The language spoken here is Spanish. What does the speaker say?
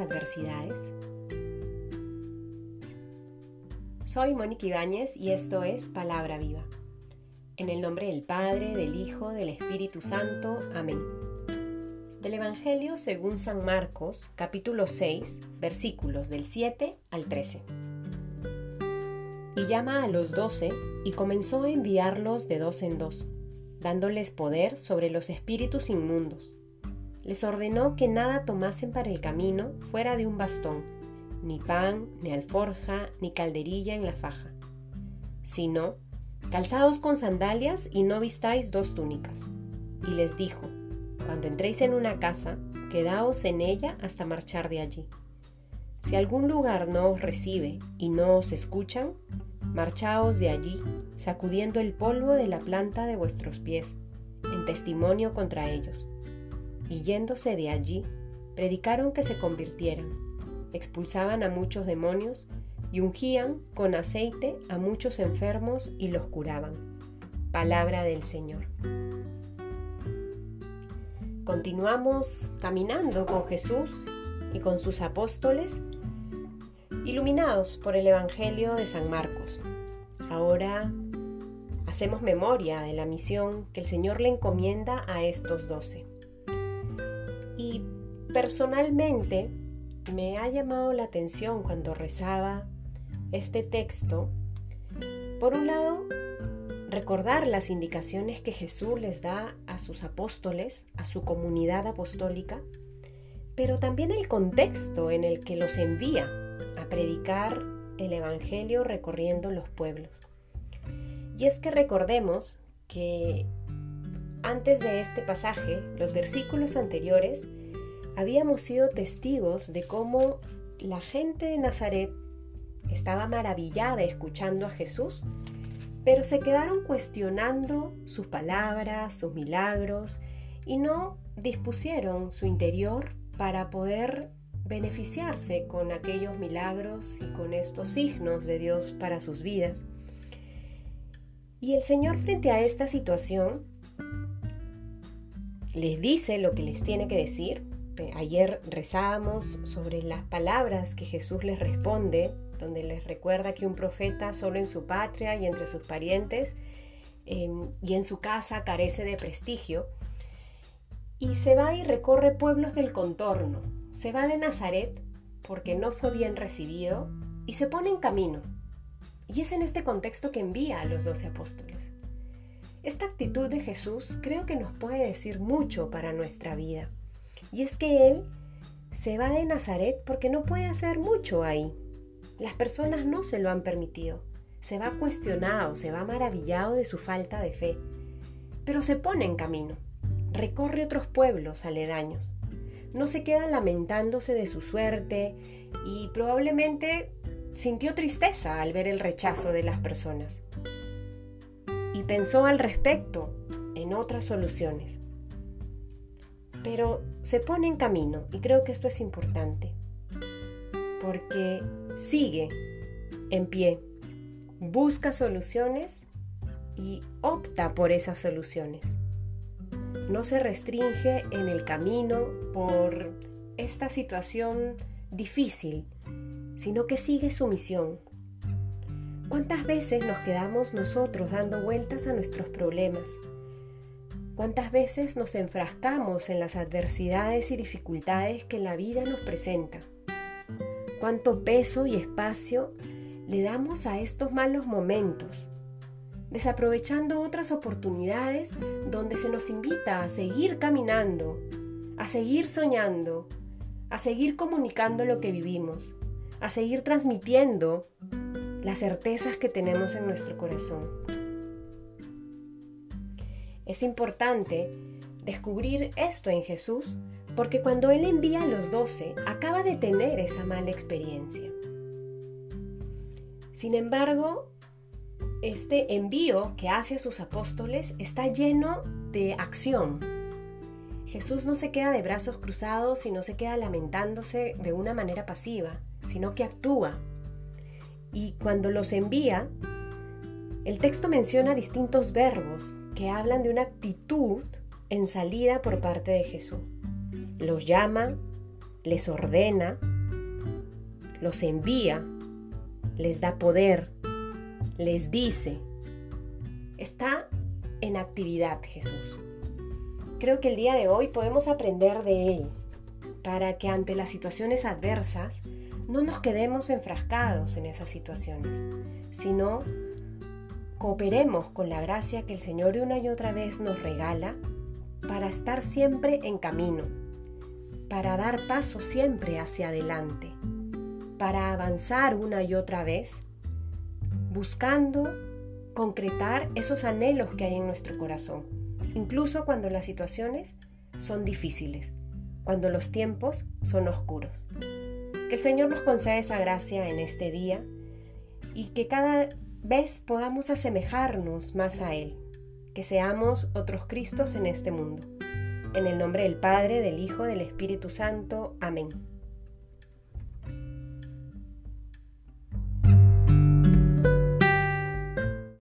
adversidades? Soy Mónica Ibáñez y esto es Palabra Viva. En el nombre del Padre, del Hijo, del Espíritu Santo. Amén. Del Evangelio según San Marcos, capítulo 6, versículos del 7 al 13. Y llama a los doce y comenzó a enviarlos de dos en dos, dándoles poder sobre los espíritus inmundos les ordenó que nada tomasen para el camino fuera de un bastón, ni pan, ni alforja, ni calderilla en la faja, sino calzados con sandalias y no vistáis dos túnicas. Y les dijo, cuando entréis en una casa, quedaos en ella hasta marchar de allí. Si algún lugar no os recibe y no os escuchan, marchaos de allí, sacudiendo el polvo de la planta de vuestros pies, en testimonio contra ellos y yéndose de allí, predicaron que se convirtieran, expulsaban a muchos demonios y ungían con aceite a muchos enfermos y los curaban. Palabra del Señor. Continuamos caminando con Jesús y con sus apóstoles, iluminados por el Evangelio de San Marcos. Ahora hacemos memoria de la misión que el Señor le encomienda a estos doce. Y personalmente me ha llamado la atención cuando rezaba este texto, por un lado, recordar las indicaciones que Jesús les da a sus apóstoles, a su comunidad apostólica, pero también el contexto en el que los envía a predicar el Evangelio recorriendo los pueblos. Y es que recordemos que antes de este pasaje, los versículos anteriores, habíamos sido testigos de cómo la gente de Nazaret estaba maravillada escuchando a Jesús, pero se quedaron cuestionando sus palabras, sus milagros, y no dispusieron su interior para poder beneficiarse con aquellos milagros y con estos signos de Dios para sus vidas. Y el Señor frente a esta situación les dice lo que les tiene que decir. Ayer rezábamos sobre las palabras que Jesús les responde, donde les recuerda que un profeta solo en su patria y entre sus parientes em, y en su casa carece de prestigio. Y se va y recorre pueblos del contorno. Se va de Nazaret porque no fue bien recibido y se pone en camino. Y es en este contexto que envía a los doce apóstoles. Esta actitud de Jesús creo que nos puede decir mucho para nuestra vida. Y es que Él se va de Nazaret porque no puede hacer mucho ahí. Las personas no se lo han permitido. Se va cuestionado, se va maravillado de su falta de fe. Pero se pone en camino. Recorre otros pueblos aledaños. No se queda lamentándose de su suerte y probablemente sintió tristeza al ver el rechazo de las personas pensó al respecto en otras soluciones. Pero se pone en camino y creo que esto es importante, porque sigue en pie, busca soluciones y opta por esas soluciones. No se restringe en el camino por esta situación difícil, sino que sigue su misión, ¿Cuántas veces nos quedamos nosotros dando vueltas a nuestros problemas? ¿Cuántas veces nos enfrascamos en las adversidades y dificultades que la vida nos presenta? ¿Cuánto peso y espacio le damos a estos malos momentos? Desaprovechando otras oportunidades donde se nos invita a seguir caminando, a seguir soñando, a seguir comunicando lo que vivimos, a seguir transmitiendo las certezas que tenemos en nuestro corazón. Es importante descubrir esto en Jesús porque cuando Él envía a los doce acaba de tener esa mala experiencia. Sin embargo, este envío que hace a sus apóstoles está lleno de acción. Jesús no se queda de brazos cruzados y no se queda lamentándose de una manera pasiva, sino que actúa, y cuando los envía, el texto menciona distintos verbos que hablan de una actitud en salida por parte de Jesús. Los llama, les ordena, los envía, les da poder, les dice. Está en actividad Jesús. Creo que el día de hoy podemos aprender de Él para que ante las situaciones adversas no nos quedemos enfrascados en esas situaciones, sino cooperemos con la gracia que el Señor una y otra vez nos regala para estar siempre en camino, para dar paso siempre hacia adelante, para avanzar una y otra vez, buscando concretar esos anhelos que hay en nuestro corazón, incluso cuando las situaciones son difíciles, cuando los tiempos son oscuros. Que el Señor nos conceda esa gracia en este día y que cada vez podamos asemejarnos más a Él, que seamos otros Cristos en este mundo. En el nombre del Padre, del Hijo, del Espíritu Santo. Amén.